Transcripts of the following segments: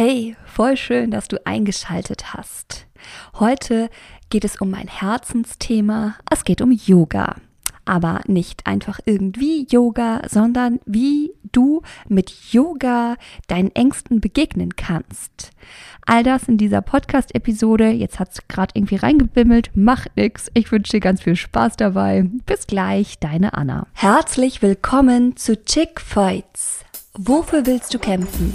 Hey, voll schön, dass du eingeschaltet hast. Heute geht es um mein Herzensthema. Es geht um Yoga. Aber nicht einfach irgendwie Yoga, sondern wie du mit Yoga deinen Ängsten begegnen kannst. All das in dieser Podcast-Episode. Jetzt hat es gerade irgendwie reingebimmelt. Macht nix. Ich wünsche dir ganz viel Spaß dabei. Bis gleich, deine Anna. Herzlich willkommen zu Chick Fights. Wofür willst du kämpfen?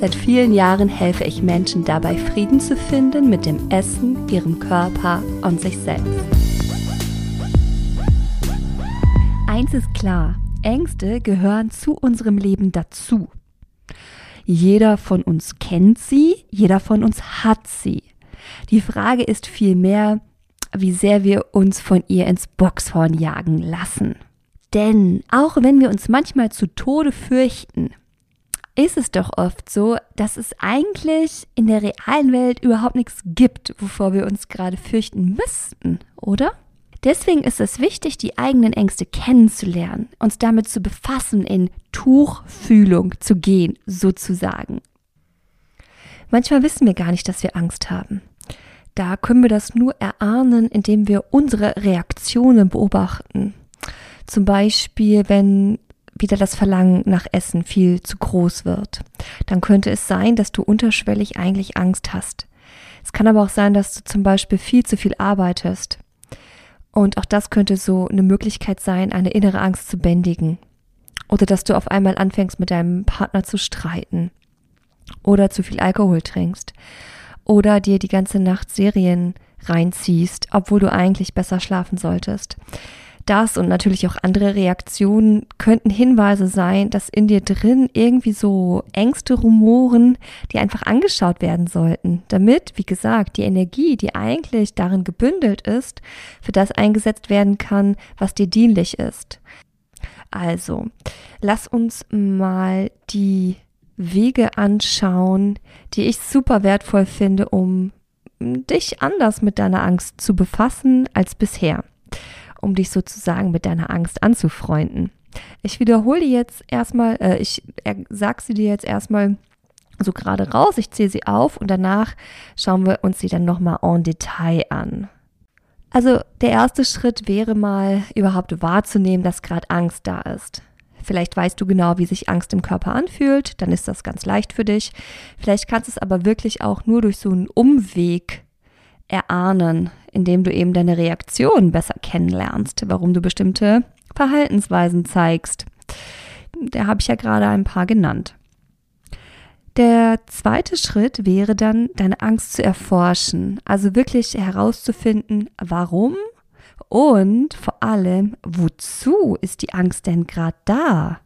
Seit vielen Jahren helfe ich Menschen dabei, Frieden zu finden mit dem Essen, ihrem Körper und sich selbst. Eins ist klar, Ängste gehören zu unserem Leben dazu. Jeder von uns kennt sie, jeder von uns hat sie. Die Frage ist vielmehr, wie sehr wir uns von ihr ins Boxhorn jagen lassen. Denn auch wenn wir uns manchmal zu Tode fürchten, ist es doch oft so, dass es eigentlich in der realen Welt überhaupt nichts gibt, wovor wir uns gerade fürchten müssten, oder? Deswegen ist es wichtig, die eigenen Ängste kennenzulernen, uns damit zu befassen, in Tuchfühlung zu gehen, sozusagen. Manchmal wissen wir gar nicht, dass wir Angst haben. Da können wir das nur erahnen, indem wir unsere Reaktionen beobachten. Zum Beispiel, wenn wieder das Verlangen nach Essen viel zu groß wird. Dann könnte es sein, dass du unterschwellig eigentlich Angst hast. Es kann aber auch sein, dass du zum Beispiel viel zu viel arbeitest. Und auch das könnte so eine Möglichkeit sein, eine innere Angst zu bändigen. Oder dass du auf einmal anfängst, mit deinem Partner zu streiten. Oder zu viel Alkohol trinkst. Oder dir die ganze Nacht Serien reinziehst, obwohl du eigentlich besser schlafen solltest das und natürlich auch andere Reaktionen könnten Hinweise sein, dass in dir drin irgendwie so Ängste rumoren, die einfach angeschaut werden sollten, damit, wie gesagt, die Energie, die eigentlich darin gebündelt ist, für das eingesetzt werden kann, was dir dienlich ist. Also, lass uns mal die Wege anschauen, die ich super wertvoll finde, um dich anders mit deiner Angst zu befassen als bisher um dich sozusagen mit deiner Angst anzufreunden. Ich wiederhole jetzt erstmal, äh, ich äh, sag sie dir jetzt erstmal so gerade raus, ich zähle sie auf und danach schauen wir uns sie dann nochmal en Detail an. Also der erste Schritt wäre mal überhaupt wahrzunehmen, dass gerade Angst da ist. Vielleicht weißt du genau, wie sich Angst im Körper anfühlt, dann ist das ganz leicht für dich. Vielleicht kannst du es aber wirklich auch nur durch so einen Umweg erahnen, indem du eben deine Reaktion besser kennenlernst, warum du bestimmte Verhaltensweisen zeigst. Da habe ich ja gerade ein paar genannt. Der zweite Schritt wäre dann, deine Angst zu erforschen, also wirklich herauszufinden, warum und vor allem, wozu ist die Angst denn gerade da?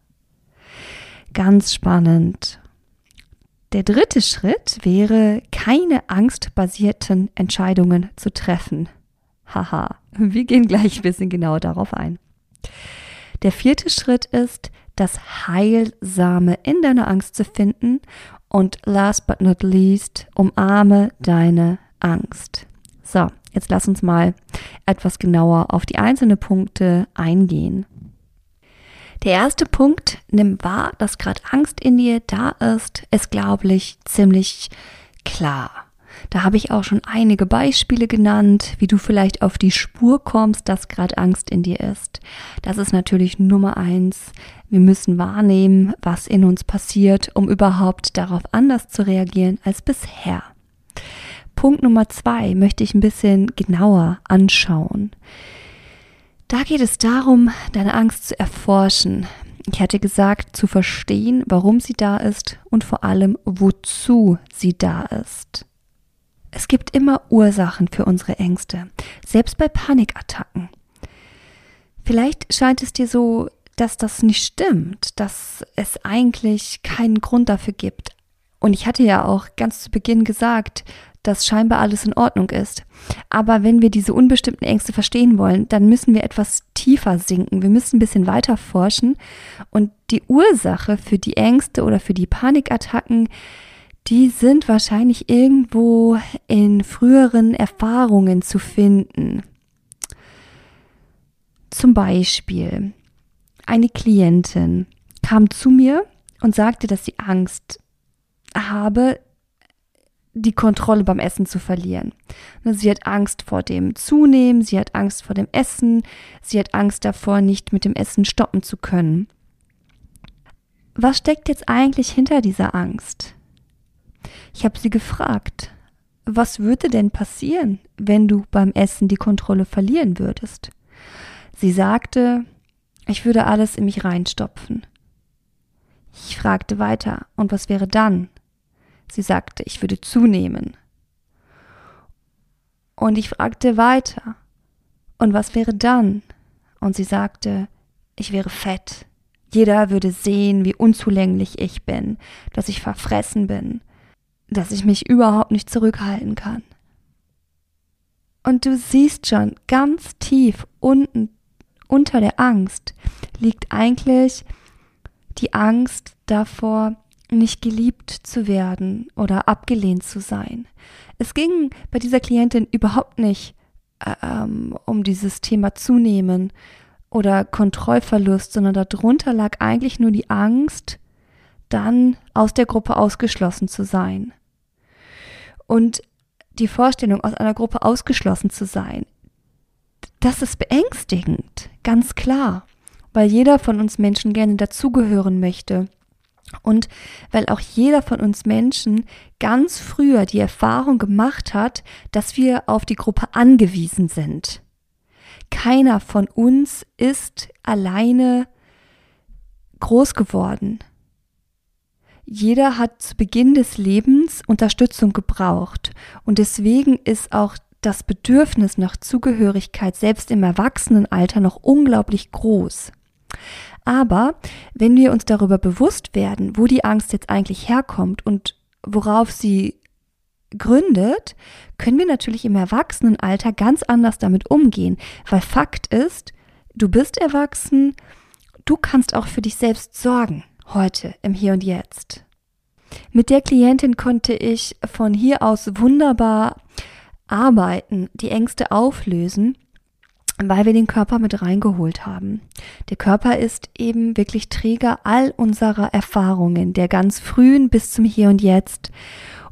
Ganz spannend. Der dritte Schritt wäre, keine angstbasierten Entscheidungen zu treffen. Haha, wir gehen gleich ein bisschen genauer darauf ein. Der vierte Schritt ist, das Heilsame in deiner Angst zu finden und last but not least, umarme deine Angst. So, jetzt lass uns mal etwas genauer auf die einzelnen Punkte eingehen. Der erste Punkt, nimm wahr, dass gerade Angst in dir da ist, ist, glaube ich, ziemlich klar. Da habe ich auch schon einige Beispiele genannt, wie du vielleicht auf die Spur kommst, dass gerade Angst in dir ist. Das ist natürlich Nummer eins. Wir müssen wahrnehmen, was in uns passiert, um überhaupt darauf anders zu reagieren als bisher. Punkt Nummer zwei möchte ich ein bisschen genauer anschauen. Da geht es darum, deine Angst zu erforschen. Ich hatte gesagt, zu verstehen, warum sie da ist und vor allem, wozu sie da ist. Es gibt immer Ursachen für unsere Ängste, selbst bei Panikattacken. Vielleicht scheint es dir so, dass das nicht stimmt, dass es eigentlich keinen Grund dafür gibt. Und ich hatte ja auch ganz zu Beginn gesagt, dass scheinbar alles in Ordnung ist. Aber wenn wir diese unbestimmten Ängste verstehen wollen, dann müssen wir etwas tiefer sinken. Wir müssen ein bisschen weiter forschen. Und die Ursache für die Ängste oder für die Panikattacken, die sind wahrscheinlich irgendwo in früheren Erfahrungen zu finden. Zum Beispiel, eine Klientin kam zu mir und sagte, dass sie Angst habe, die Kontrolle beim Essen zu verlieren. Ne, sie hat Angst vor dem Zunehmen, sie hat Angst vor dem Essen, sie hat Angst davor, nicht mit dem Essen stoppen zu können. Was steckt jetzt eigentlich hinter dieser Angst? Ich habe sie gefragt, was würde denn passieren, wenn du beim Essen die Kontrolle verlieren würdest? Sie sagte, ich würde alles in mich reinstopfen. Ich fragte weiter, und was wäre dann? Sie sagte, ich würde zunehmen. Und ich fragte weiter, und was wäre dann? Und sie sagte, ich wäre fett. Jeder würde sehen, wie unzulänglich ich bin, dass ich verfressen bin, dass ich mich überhaupt nicht zurückhalten kann. Und du siehst schon, ganz tief unten unter der Angst liegt eigentlich die Angst davor, nicht geliebt zu werden oder abgelehnt zu sein. Es ging bei dieser Klientin überhaupt nicht äh, ähm, um dieses Thema Zunehmen oder Kontrollverlust, sondern darunter lag eigentlich nur die Angst, dann aus der Gruppe ausgeschlossen zu sein. Und die Vorstellung, aus einer Gruppe ausgeschlossen zu sein, das ist beängstigend, ganz klar, weil jeder von uns Menschen gerne dazugehören möchte und weil auch jeder von uns Menschen ganz früher die Erfahrung gemacht hat, dass wir auf die Gruppe angewiesen sind. Keiner von uns ist alleine groß geworden. Jeder hat zu Beginn des Lebens Unterstützung gebraucht und deswegen ist auch das Bedürfnis nach Zugehörigkeit selbst im Erwachsenenalter noch unglaublich groß. Aber wenn wir uns darüber bewusst werden, wo die Angst jetzt eigentlich herkommt und worauf sie gründet, können wir natürlich im Erwachsenenalter ganz anders damit umgehen, weil Fakt ist, du bist erwachsen, du kannst auch für dich selbst sorgen, heute, im Hier und Jetzt. Mit der Klientin konnte ich von hier aus wunderbar arbeiten, die Ängste auflösen weil wir den Körper mit reingeholt haben. Der Körper ist eben wirklich Träger all unserer Erfahrungen, der ganz frühen bis zum Hier und Jetzt.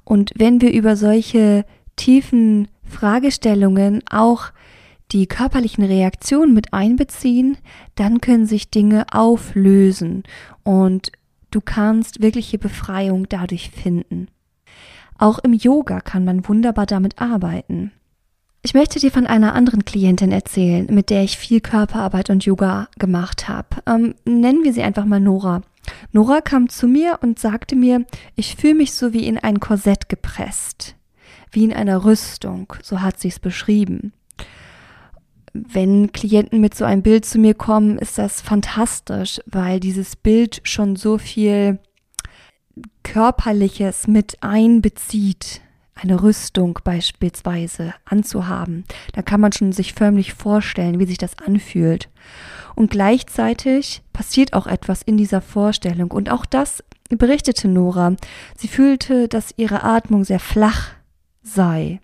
Und wenn wir über solche tiefen Fragestellungen auch die körperlichen Reaktionen mit einbeziehen, dann können sich Dinge auflösen und du kannst wirkliche Befreiung dadurch finden. Auch im Yoga kann man wunderbar damit arbeiten. Ich möchte dir von einer anderen Klientin erzählen, mit der ich viel Körperarbeit und Yoga gemacht habe. Ähm, nennen wir sie einfach mal Nora. Nora kam zu mir und sagte mir, ich fühle mich so wie in ein Korsett gepresst, wie in einer Rüstung, so hat sie es beschrieben. Wenn Klienten mit so einem Bild zu mir kommen, ist das fantastisch, weil dieses Bild schon so viel Körperliches mit einbezieht eine Rüstung beispielsweise anzuhaben. Da kann man schon sich förmlich vorstellen, wie sich das anfühlt. Und gleichzeitig passiert auch etwas in dieser Vorstellung. Und auch das berichtete Nora. Sie fühlte, dass ihre Atmung sehr flach sei,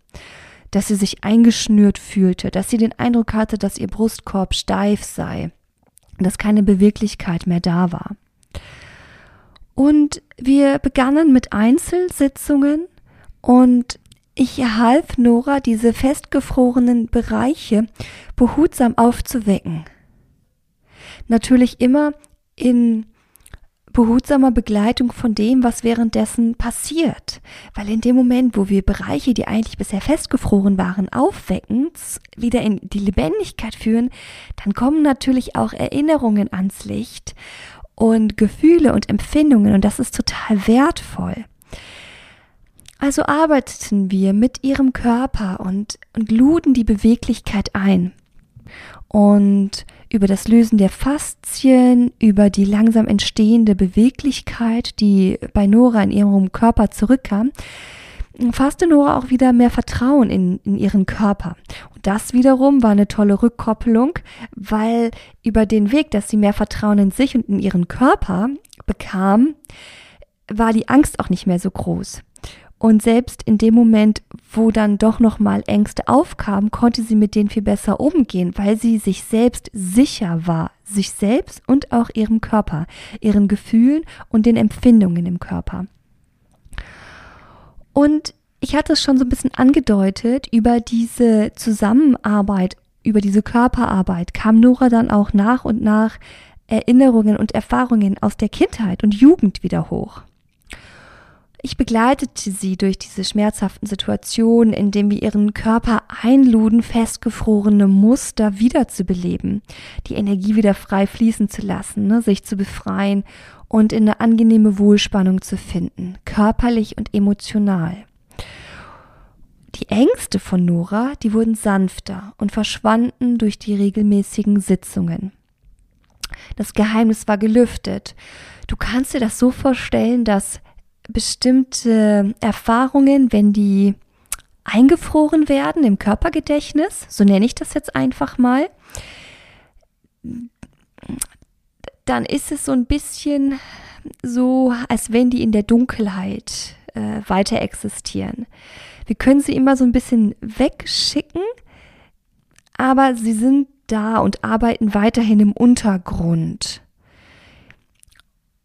dass sie sich eingeschnürt fühlte, dass sie den Eindruck hatte, dass ihr Brustkorb steif sei, dass keine Beweglichkeit mehr da war. Und wir begannen mit Einzelsitzungen und ich half Nora, diese festgefrorenen Bereiche behutsam aufzuwecken. Natürlich immer in behutsamer Begleitung von dem, was währenddessen passiert. Weil in dem Moment, wo wir Bereiche, die eigentlich bisher festgefroren waren, aufwecken, wieder in die Lebendigkeit führen, dann kommen natürlich auch Erinnerungen ans Licht und Gefühle und Empfindungen und das ist total wertvoll. Also arbeiteten wir mit ihrem Körper und, und luden die Beweglichkeit ein. Und über das Lösen der Faszien, über die langsam entstehende Beweglichkeit, die bei Nora in ihrem Körper zurückkam, fasste Nora auch wieder mehr Vertrauen in, in ihren Körper. Und das wiederum war eine tolle Rückkopplung, weil über den Weg, dass sie mehr Vertrauen in sich und in ihren Körper bekam, war die Angst auch nicht mehr so groß. Und selbst in dem Moment, wo dann doch nochmal Ängste aufkamen, konnte sie mit denen viel besser umgehen, weil sie sich selbst sicher war, sich selbst und auch ihrem Körper, ihren Gefühlen und den Empfindungen im Körper. Und ich hatte es schon so ein bisschen angedeutet, über diese Zusammenarbeit, über diese Körperarbeit kam Nora dann auch nach und nach Erinnerungen und Erfahrungen aus der Kindheit und Jugend wieder hoch. Ich begleitete sie durch diese schmerzhaften Situationen, indem wir ihren Körper einluden, festgefrorene Muster wiederzubeleben, die Energie wieder frei fließen zu lassen, ne, sich zu befreien und in eine angenehme Wohlspannung zu finden, körperlich und emotional. Die Ängste von Nora, die wurden sanfter und verschwanden durch die regelmäßigen Sitzungen. Das Geheimnis war gelüftet. Du kannst dir das so vorstellen, dass bestimmte Erfahrungen, wenn die eingefroren werden im Körpergedächtnis, so nenne ich das jetzt einfach mal, dann ist es so ein bisschen so, als wenn die in der Dunkelheit äh, weiter existieren. Wir können sie immer so ein bisschen wegschicken, aber sie sind da und arbeiten weiterhin im Untergrund.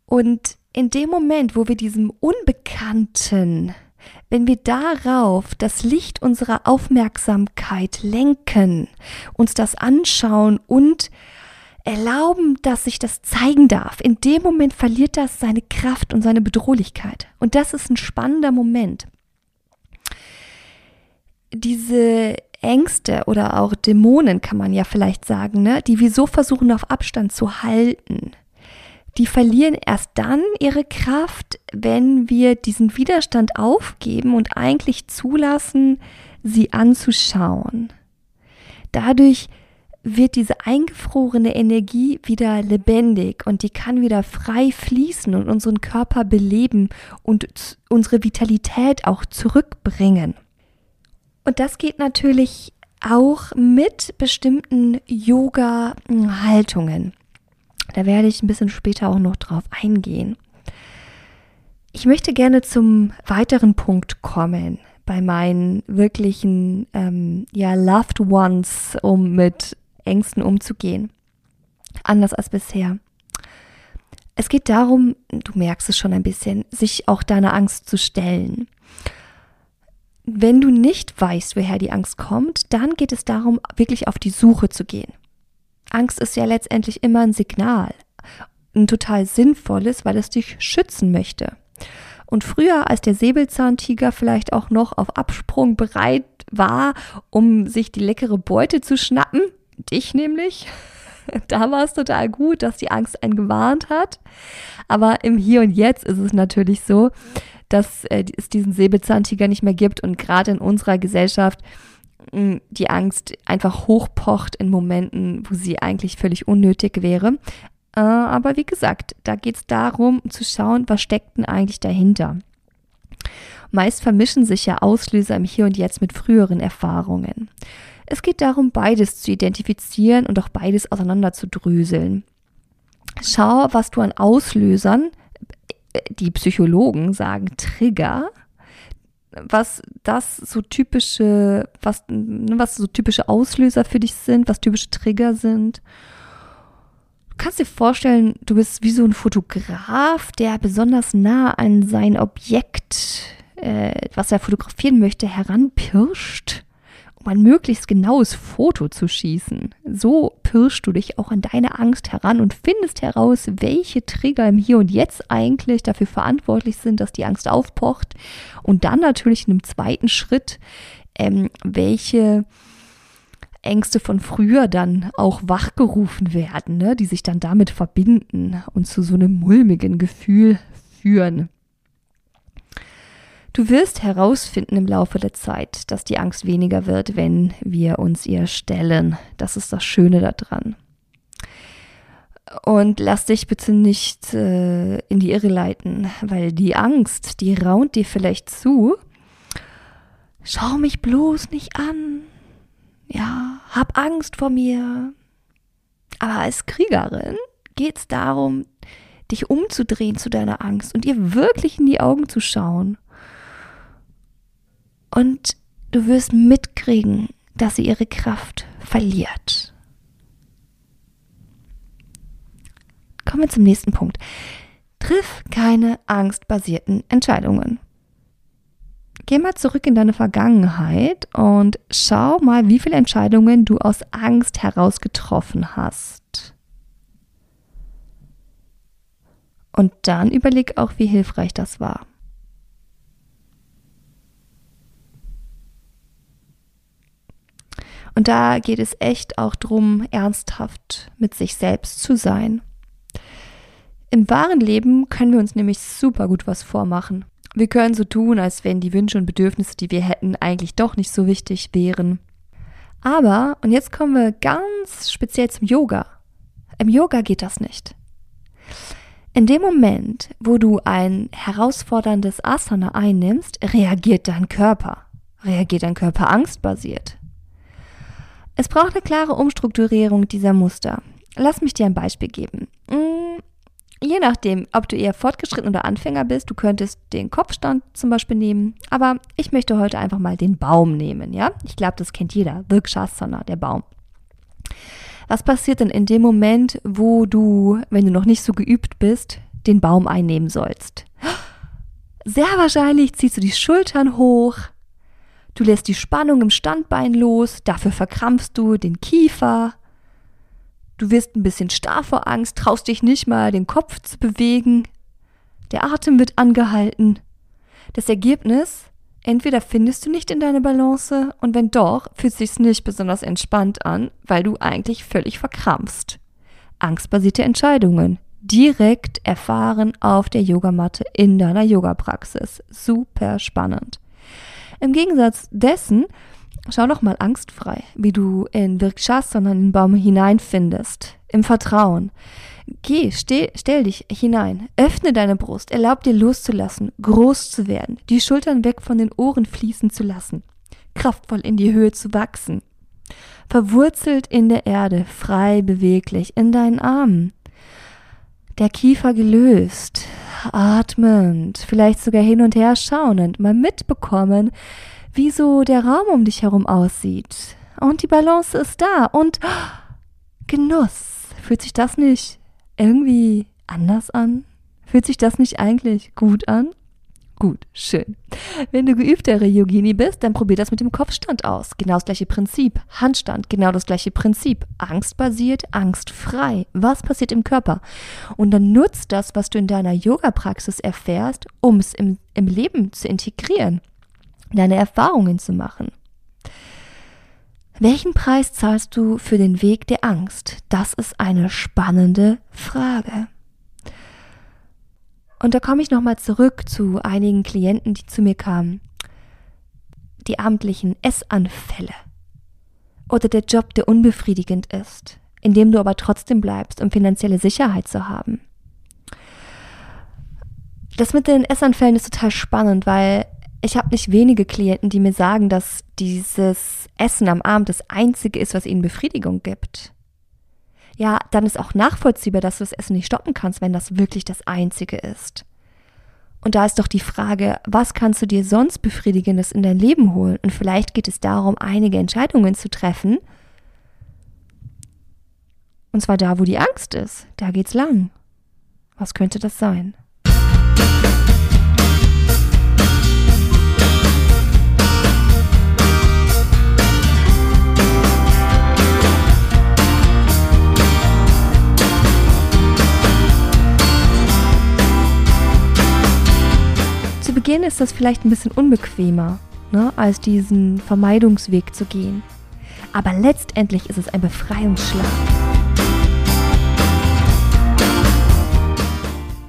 Und in dem Moment, wo wir diesem Unbekannten, wenn wir darauf das Licht unserer Aufmerksamkeit lenken, uns das anschauen und erlauben, dass sich das zeigen darf, in dem Moment verliert das seine Kraft und seine Bedrohlichkeit. Und das ist ein spannender Moment. Diese Ängste oder auch Dämonen kann man ja vielleicht sagen, ne, die wir so versuchen auf Abstand zu halten, die verlieren erst dann ihre Kraft, wenn wir diesen Widerstand aufgeben und eigentlich zulassen, sie anzuschauen. Dadurch wird diese eingefrorene Energie wieder lebendig und die kann wieder frei fließen und unseren Körper beleben und unsere Vitalität auch zurückbringen. Und das geht natürlich auch mit bestimmten Yoga-Haltungen. Da werde ich ein bisschen später auch noch drauf eingehen. Ich möchte gerne zum weiteren Punkt kommen bei meinen wirklichen ähm, ja, Loved Ones, um mit Ängsten umzugehen. Anders als bisher. Es geht darum, du merkst es schon ein bisschen, sich auch deiner Angst zu stellen. Wenn du nicht weißt, woher die Angst kommt, dann geht es darum, wirklich auf die Suche zu gehen. Angst ist ja letztendlich immer ein Signal, ein total sinnvolles, weil es dich schützen möchte. Und früher, als der Säbelzahntiger vielleicht auch noch auf Absprung bereit war, um sich die leckere Beute zu schnappen, dich nämlich, da war es total gut, dass die Angst einen gewarnt hat. Aber im Hier und Jetzt ist es natürlich so, dass äh, es diesen Säbelzahntiger nicht mehr gibt und gerade in unserer Gesellschaft die Angst einfach hochpocht in Momenten, wo sie eigentlich völlig unnötig wäre. Äh, aber wie gesagt, da geht es darum zu schauen, was steckt denn eigentlich dahinter. Meist vermischen sich ja Auslöser im Hier und Jetzt mit früheren Erfahrungen. Es geht darum, beides zu identifizieren und auch beides auseinander zu dröseln. Schau, was du an Auslösern, äh, die Psychologen sagen Trigger, was das so typische, was, ne, was so typische Auslöser für dich sind, was typische Trigger sind. Du kannst dir vorstellen, du bist wie so ein Fotograf, der besonders nah an sein Objekt, äh, was er fotografieren möchte, heranpirscht um ein möglichst genaues Foto zu schießen. So pirschst du dich auch an deine Angst heran und findest heraus, welche Trigger im Hier und Jetzt eigentlich dafür verantwortlich sind, dass die Angst aufpocht. Und dann natürlich in einem zweiten Schritt, ähm, welche Ängste von früher dann auch wachgerufen werden, ne, die sich dann damit verbinden und zu so einem mulmigen Gefühl führen. Du wirst herausfinden im Laufe der Zeit, dass die Angst weniger wird, wenn wir uns ihr stellen. Das ist das Schöne daran. Und lass dich bitte nicht äh, in die Irre leiten, weil die Angst, die raunt dir vielleicht zu. Schau mich bloß nicht an. Ja, hab Angst vor mir. Aber als Kriegerin geht es darum, dich umzudrehen zu deiner Angst und ihr wirklich in die Augen zu schauen. Und du wirst mitkriegen, dass sie ihre Kraft verliert. Kommen wir zum nächsten Punkt. Triff keine angstbasierten Entscheidungen. Geh mal zurück in deine Vergangenheit und schau mal, wie viele Entscheidungen du aus Angst heraus getroffen hast. Und dann überleg auch, wie hilfreich das war. Und da geht es echt auch darum, ernsthaft mit sich selbst zu sein. Im wahren Leben können wir uns nämlich super gut was vormachen. Wir können so tun, als wenn die Wünsche und Bedürfnisse, die wir hätten, eigentlich doch nicht so wichtig wären. Aber, und jetzt kommen wir ganz speziell zum Yoga. Im Yoga geht das nicht. In dem Moment, wo du ein herausforderndes Asana einnimmst, reagiert dein Körper. Reagiert dein Körper angstbasiert. Es braucht eine klare Umstrukturierung dieser Muster. Lass mich dir ein Beispiel geben. Mm, je nachdem, ob du eher fortgeschritten oder Anfänger bist, du könntest den Kopfstand zum Beispiel nehmen. Aber ich möchte heute einfach mal den Baum nehmen, ja? Ich glaube, das kennt jeder. Virkshasana, der Baum. Was passiert denn in dem Moment, wo du, wenn du noch nicht so geübt bist, den Baum einnehmen sollst? Sehr wahrscheinlich ziehst du die Schultern hoch, du lässt die Spannung im Standbein los, dafür verkrampfst du den Kiefer, du wirst ein bisschen starr vor Angst, traust dich nicht mal, den Kopf zu bewegen, der Atem wird angehalten. Das Ergebnis, Entweder findest du nicht in deine Balance und wenn doch, fühlt sich's nicht besonders entspannt an, weil du eigentlich völlig verkrampfst. Angstbasierte Entscheidungen. Direkt erfahren auf der Yogamatte in deiner Yoga-Praxis. Super spannend. Im Gegensatz dessen, schau noch mal angstfrei, wie du in Virkshasana in den Baum hineinfindest. Im Vertrauen. Geh, steh, stell dich hinein, öffne deine Brust, erlaub dir loszulassen, groß zu werden, die Schultern weg von den Ohren fließen zu lassen, kraftvoll in die Höhe zu wachsen, verwurzelt in der Erde, frei beweglich in deinen Armen, der Kiefer gelöst, atmend, vielleicht sogar hin und her schauend, mal mitbekommen, wie so der Raum um dich herum aussieht. Und die Balance ist da und Genuss. Fühlt sich das nicht irgendwie anders an? Fühlt sich das nicht eigentlich gut an? Gut, schön. Wenn du geübtere Yogini bist, dann probier das mit dem Kopfstand aus. Genau das gleiche Prinzip. Handstand, genau das gleiche Prinzip. Angstbasiert, angstfrei. Was passiert im Körper? Und dann nutzt das, was du in deiner Yoga-Praxis erfährst, um es im, im Leben zu integrieren, deine Erfahrungen zu machen. Welchen Preis zahlst du für den Weg der Angst? Das ist eine spannende Frage. Und da komme ich nochmal zurück zu einigen Klienten, die zu mir kamen. Die abendlichen Essanfälle. Oder der Job, der unbefriedigend ist, in dem du aber trotzdem bleibst, um finanzielle Sicherheit zu haben. Das mit den Essanfällen ist total spannend, weil ich habe nicht wenige Klienten, die mir sagen, dass dieses Essen am Abend das Einzige ist, was ihnen Befriedigung gibt. Ja, dann ist auch nachvollziehbar, dass du das Essen nicht stoppen kannst, wenn das wirklich das Einzige ist. Und da ist doch die Frage, was kannst du dir sonst Befriedigendes in dein Leben holen? Und vielleicht geht es darum, einige Entscheidungen zu treffen. Und zwar da, wo die Angst ist. Da geht's lang. Was könnte das sein? Beginn ist das vielleicht ein bisschen unbequemer, ne, als diesen Vermeidungsweg zu gehen. Aber letztendlich ist es ein Befreiungsschlag.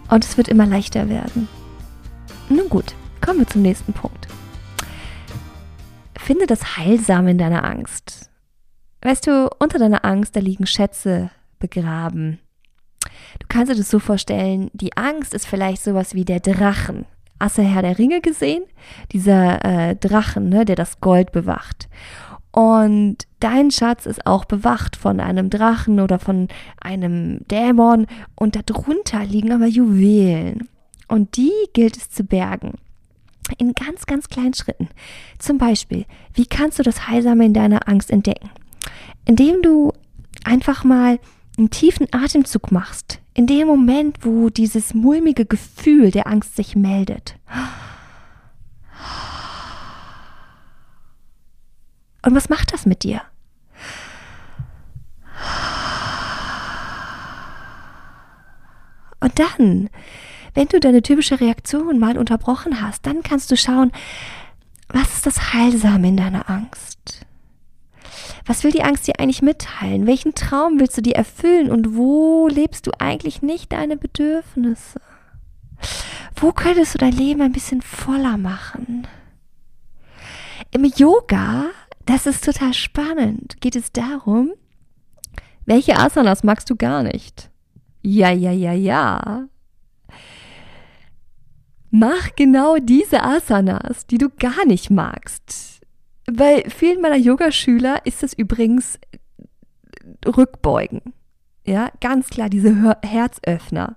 Und es wird immer leichter werden. Nun gut, kommen kommen wir zum nächsten Punkt. Finde das Heilsame in deiner Angst. Weißt du, unter deiner Angst, da liegen Schätze begraben. Du kannst dir das so vorstellen, die Angst ist vielleicht sowas wie der Drachen. Du Herr der Ringe gesehen? Dieser äh, Drachen, ne, der das Gold bewacht. Und dein Schatz ist auch bewacht von einem Drachen oder von einem Dämon und darunter liegen aber Juwelen. Und die gilt es zu bergen. In ganz, ganz kleinen Schritten. Zum Beispiel, wie kannst du das Heilsame in deiner Angst entdecken? Indem du einfach mal einen tiefen Atemzug machst. In dem Moment, wo dieses mulmige Gefühl der Angst sich meldet. Und was macht das mit dir? Und dann, wenn du deine typische Reaktion mal unterbrochen hast, dann kannst du schauen, was ist das Heilsame in deiner Angst? Was will die Angst dir eigentlich mitteilen? Welchen Traum willst du dir erfüllen und wo lebst du eigentlich nicht deine Bedürfnisse? Wo könntest du dein Leben ein bisschen voller machen? Im Yoga das ist total spannend. Geht es darum, welche Asanas magst du gar nicht? Ja, ja, ja, ja. Mach genau diese Asanas, die du gar nicht magst. Bei vielen meiner Yogaschüler ist es übrigens Rückbeugen. Ja, ganz klar, diese Herzöffner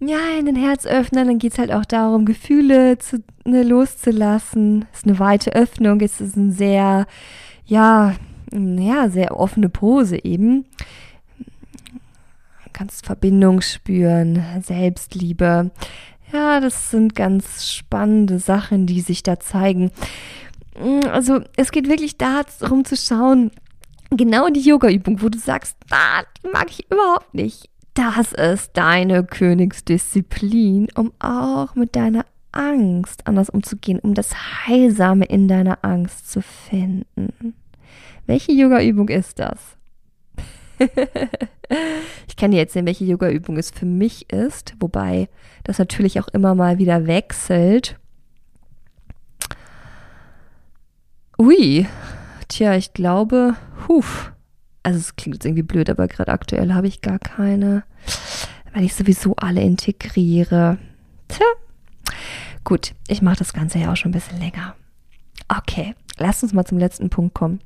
ja, in den Herz öffnen, dann geht es halt auch darum, Gefühle zu, ne, loszulassen. Es ist eine weite Öffnung, es ist ein sehr, ja, ja, sehr offene Pose eben. Du kannst Verbindung spüren, Selbstliebe. Ja, das sind ganz spannende Sachen, die sich da zeigen. Also es geht wirklich darum zu schauen, genau die Yoga-Übung, wo du sagst, ah, die mag ich überhaupt nicht das ist deine Königsdisziplin, um auch mit deiner Angst anders umzugehen, um das Heilsame in deiner Angst zu finden. Welche Yoga-Übung ist das? ich kann dir erzählen, welche Yoga-Übung es für mich ist, wobei das natürlich auch immer mal wieder wechselt. Ui, tja, ich glaube, huf, also es klingt jetzt irgendwie blöd, aber gerade aktuell habe ich gar keine, weil ich sowieso alle integriere. Tja, gut, ich mache das Ganze ja auch schon ein bisschen länger. Okay, lass uns mal zum letzten Punkt kommen.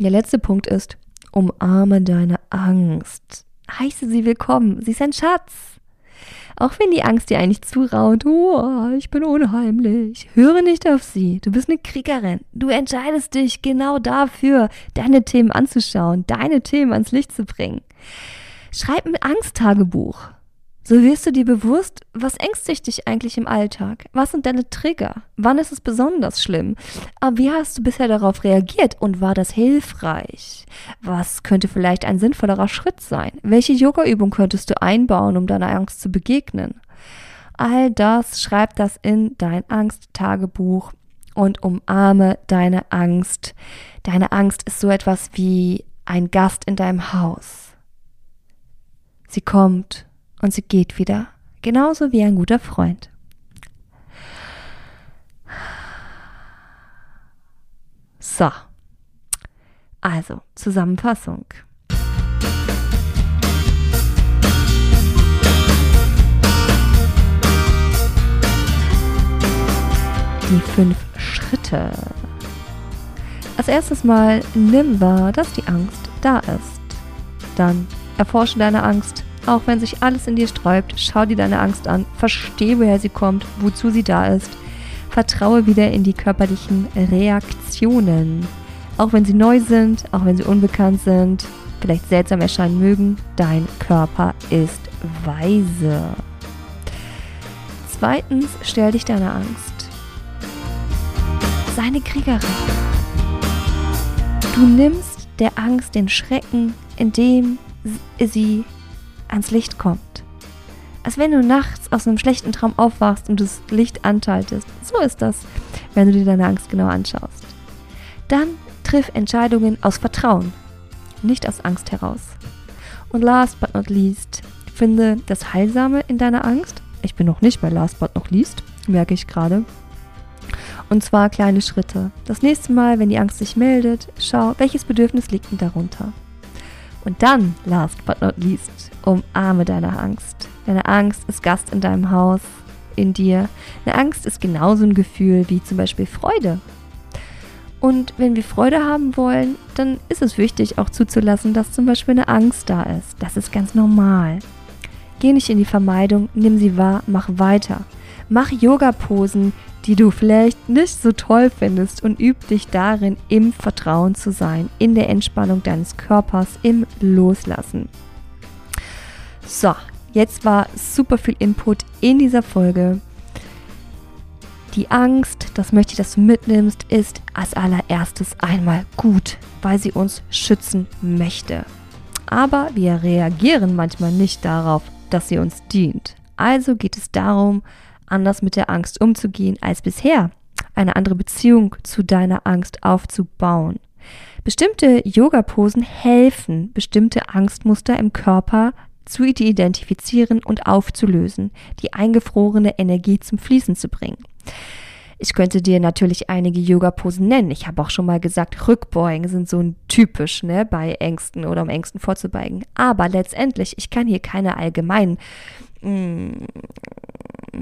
Der letzte Punkt ist, umarme deine Angst. Heiße sie willkommen. Sie ist ein Schatz. Auch wenn die Angst dir eigentlich zuraut, oh, ich bin unheimlich. Höre nicht auf sie. Du bist eine Kriegerin. Du entscheidest dich genau dafür, deine Themen anzuschauen, deine Themen ans Licht zu bringen. Schreib ein Angsttagebuch. So wirst du dir bewusst, was ängstigt dich eigentlich im Alltag? Was sind deine Trigger? Wann ist es besonders schlimm? Aber wie hast du bisher darauf reagiert und war das hilfreich? Was könnte vielleicht ein sinnvollerer Schritt sein? Welche Yoga-Übung könntest du einbauen, um deiner Angst zu begegnen? All das schreib das in dein Angsttagebuch und umarme deine Angst. Deine Angst ist so etwas wie ein Gast in deinem Haus. Sie kommt und sie geht wieder, genauso wie ein guter Freund. So, also Zusammenfassung. Die fünf Schritte. Als erstes Mal nimm wahr, dass die Angst da ist. Dann erforsche deine Angst auch wenn sich alles in dir sträubt, schau dir deine Angst an, verstehe, woher sie kommt, wozu sie da ist. Vertraue wieder in die körperlichen Reaktionen. Auch wenn sie neu sind, auch wenn sie unbekannt sind, vielleicht seltsam erscheinen mögen, dein Körper ist weise. Zweitens, stell dich deiner Angst. Sei eine Kriegerin. Du nimmst der Angst den Schrecken, indem sie ans Licht kommt. Als wenn du nachts aus einem schlechten Traum aufwachst und das Licht anschaltest. So ist das, wenn du dir deine Angst genau anschaust. Dann triff Entscheidungen aus Vertrauen, nicht aus Angst heraus. Und last but not least, finde das Heilsame in deiner Angst. Ich bin noch nicht bei last but not least. merke ich gerade. Und zwar kleine Schritte. Das nächste Mal, wenn die Angst sich meldet, schau, welches Bedürfnis liegt denn darunter. Und dann, last but not least, umarme deine Angst. Deine Angst ist Gast in deinem Haus, in dir. Eine Angst ist genauso ein Gefühl wie zum Beispiel Freude. Und wenn wir Freude haben wollen, dann ist es wichtig auch zuzulassen, dass zum Beispiel eine Angst da ist. Das ist ganz normal. Geh nicht in die Vermeidung, nimm sie wahr, mach weiter. Mach Yoga-Posen, die du vielleicht nicht so toll findest und üb dich darin, im Vertrauen zu sein, in der Entspannung deines Körpers, im Loslassen. So, jetzt war super viel Input in dieser Folge. Die Angst, das möchte ich, dass du mitnimmst, ist als allererstes einmal gut, weil sie uns schützen möchte. Aber wir reagieren manchmal nicht darauf, dass sie uns dient. Also geht es darum, anders mit der Angst umzugehen als bisher, eine andere Beziehung zu deiner Angst aufzubauen. Bestimmte Yoga-Posen helfen, bestimmte Angstmuster im Körper zu identifizieren und aufzulösen, die eingefrorene Energie zum Fließen zu bringen. Ich könnte dir natürlich einige Yoga-Posen nennen. Ich habe auch schon mal gesagt, Rückbeugen sind so ein typisch, ne, bei Ängsten oder um Ängsten vorzubeugen. Aber letztendlich, ich kann hier keine allgemeinen, mh, mm,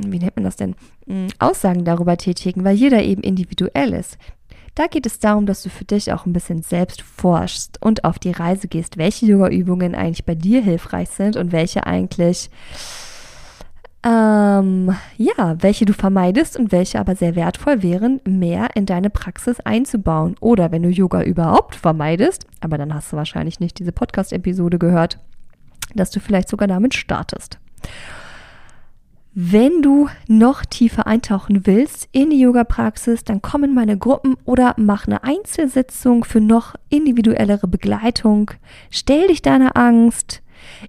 wie nennt man das denn, mh, mm, Aussagen darüber tätigen, weil jeder eben individuell ist. Da geht es darum, dass du für dich auch ein bisschen selbst forschst und auf die Reise gehst, welche Yoga-Übungen eigentlich bei dir hilfreich sind und welche eigentlich ähm, ja, welche du vermeidest und welche aber sehr wertvoll wären, mehr in deine Praxis einzubauen. Oder wenn du Yoga überhaupt vermeidest, aber dann hast du wahrscheinlich nicht diese Podcast-Episode gehört, dass du vielleicht sogar damit startest. Wenn du noch tiefer eintauchen willst in die Yoga-Praxis, dann komm in meine Gruppen oder mach eine Einzelsitzung für noch individuellere Begleitung. Stell dich deiner Angst,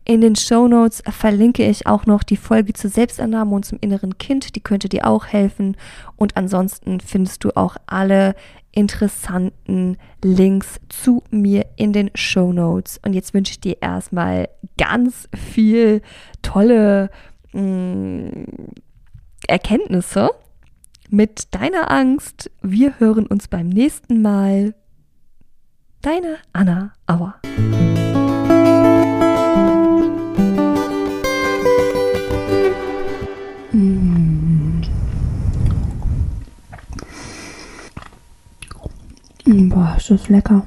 in den Show Notes verlinke ich auch noch die Folge zur Selbstannahme und zum inneren Kind. Die könnte dir auch helfen. Und ansonsten findest du auch alle interessanten Links zu mir in den Show Notes. Und jetzt wünsche ich dir erstmal ganz viel tolle mh, mm, Erkenntnisse mit deiner Angst. Wir hören uns beim nächsten Mal. Deine Anna Auer. Boah, ist das lecker.